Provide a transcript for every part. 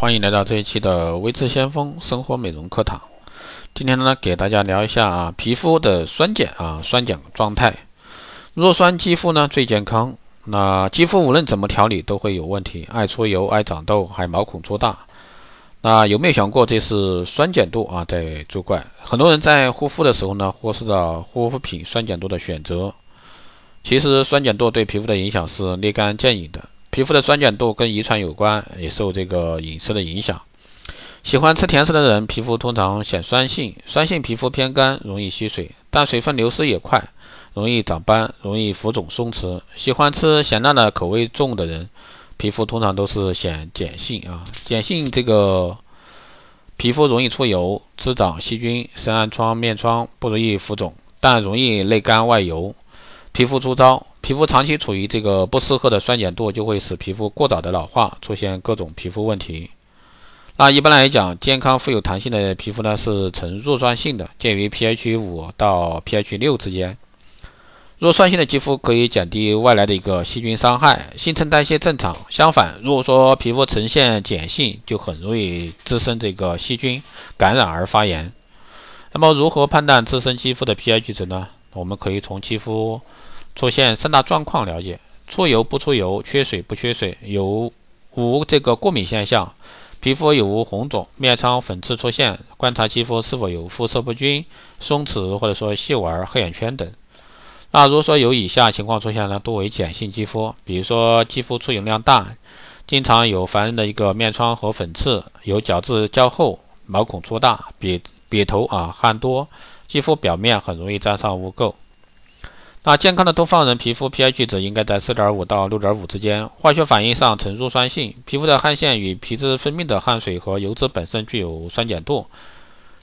欢迎来到这一期的微智先锋生活美容课堂。今天呢，给大家聊一下啊，皮肤的酸碱啊，酸碱状态。弱酸肌肤呢最健康。那肌肤无论怎么调理都会有问题，爱出油、爱长痘，还毛孔粗大。那有没有想过这是酸碱度啊在作怪？很多人在护肤的时候呢，忽视了护肤品酸碱度的选择。其实酸碱度对皮肤的影响是立竿见影的。皮肤的酸碱度跟遗传有关，也受这个饮食的影响。喜欢吃甜食的人，皮肤通常显酸性，酸性皮肤偏干，容易吸水，但水分流失也快，容易长斑，容易浮肿松弛。喜欢吃咸辣的口味重的人，皮肤通常都是显碱性啊，碱性这个皮肤容易出油、滋长细菌、生暗疮、面疮，不容易浮肿，但容易内干外油，皮肤粗糙。皮肤长期处于这个不适合的酸碱度，就会使皮肤过早的老化，出现各种皮肤问题。那一般来讲，健康富有弹性的皮肤呢，是呈弱酸性的，介于 pH 五到 pH 六之间。弱酸性的肌肤可以降低外来的一个细菌伤害，新陈代谢正常。相反，如果说皮肤呈现碱性，就很容易滋生这个细菌感染而发炎。那么，如何判断自身肌肤的 pH 值呢？我们可以从肌肤。出现三大状况了解：出油不出油，缺水不缺水，有无这个过敏现象，皮肤有无红肿、面疮、粉刺出现，观察肌肤是否有肤色不均、松弛或者说细纹、黑眼圈等。那如果说有以下情况出现呢，多为碱性肌肤，比如说肌肤出油量大，经常有烦人的一个面疮和粉刺，有角质较厚，毛孔粗大，鼻鼻头啊，汗多，肌肤表面很容易沾上污垢。那健康的东方人皮肤 pH 值应该在4.5到6.5之间，化学反应上呈弱酸性，皮肤的汗腺与皮脂分泌的汗水和油脂本身具有酸碱度。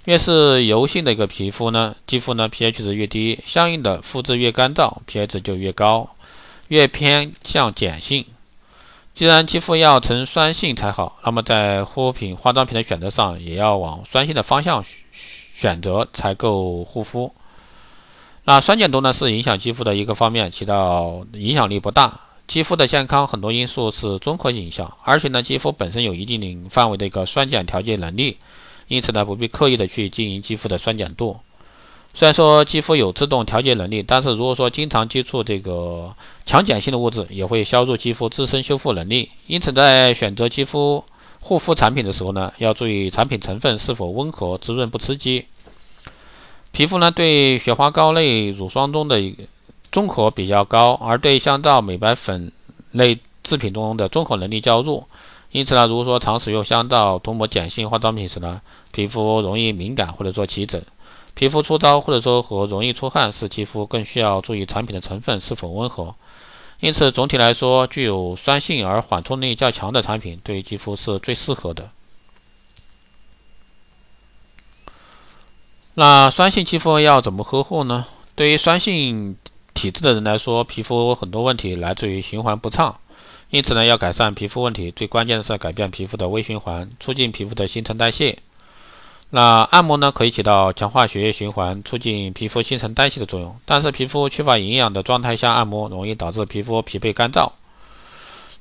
越是油性的一个皮肤呢，肌肤呢 pH 值越低，相应的肤质越干燥，pH 值就越高，越偏向碱性。既然肌肤要呈酸性才好，那么在护肤品、化妆品的选择上，也要往酸性的方向选择才够护肤。那酸碱度呢，是影响肌肤的一个方面，起到影响力不大。肌肤的健康很多因素是综合影响，而且呢，肌肤本身有一定范围的一个酸碱调节能力，因此呢，不必刻意的去经营肌肤的酸碱度。虽然说肌肤有自动调节能力，但是如果说经常接触这个强碱性的物质，也会削弱肌肤自身修复能力。因此，在选择肌肤护肤产品的时候呢，要注意产品成分是否温和、滋润不刺激。皮肤呢，对雪花膏类乳霜中的综合比较高，而对香皂、美白粉类制品中的综合能力较弱。因此呢，如果说常使用香皂涂抹碱性化妆品时呢，皮肤容易敏感或者说起疹，皮肤粗糙或者说和容易出汗，使肌肤更需要注意产品的成分是否温和。因此，总体来说，具有酸性而缓冲力较强的产品对肌肤是最适合的。那酸性肌肤要怎么呵护呢？对于酸性体质的人来说，皮肤很多问题来自于循环不畅，因此呢，要改善皮肤问题，最关键的是改变皮肤的微循环，促进皮肤的新陈代谢。那按摩呢，可以起到强化血液循环、促进皮肤新陈代谢的作用。但是皮肤缺乏营养的状态下按摩，容易导致皮肤疲惫干燥。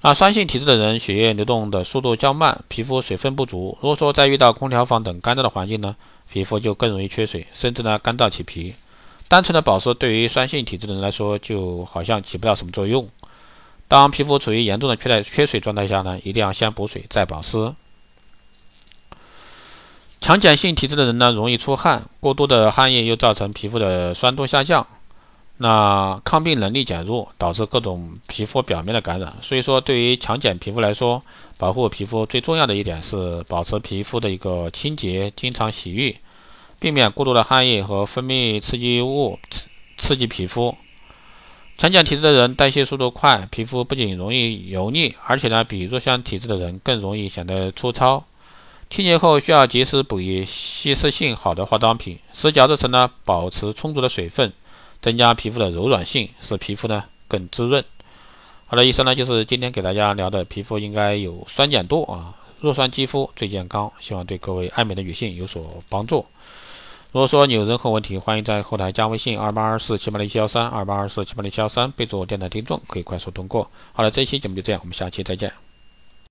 那酸性体质的人，血液流动的速度较慢，皮肤水分不足。如果说再遇到空调房等干燥的环境呢？皮肤就更容易缺水，甚至呢干燥起皮。单纯的保湿对于酸性体质的人来说，就好像起不了什么作用。当皮肤处于严重的缺带缺水状态下呢，一定要先补水再保湿。强碱性体质的人呢，容易出汗，过多的汗液又造成皮肤的酸度下降，那抗病能力减弱，导致各种皮肤表面的感染。所以说，对于强碱皮肤来说，保护皮肤最重要的一点是保持皮肤的一个清洁，经常洗浴。避免过多的汗液和分泌刺激物刺刺激皮肤。强碱体质的人代谢速度快，皮肤不仅容易油腻，而且呢，比弱酸体质的人更容易显得粗糙。清洁后需要及时补以吸湿性好的化妆品，使角质层呢保持充足的水分，增加皮肤的柔软性，使皮肤呢更滋润。好的，以上呢就是今天给大家聊的皮肤应该有酸碱度啊，弱酸肌肤最健康，希望对各位爱美的女性有所帮助。如果说你有任何问题，欢迎在后台加微信二八二四七八零七幺三二八二四七八零七幺三，备注电台听众，可以快速通过。好了，这期节目就这样，我们下期再见。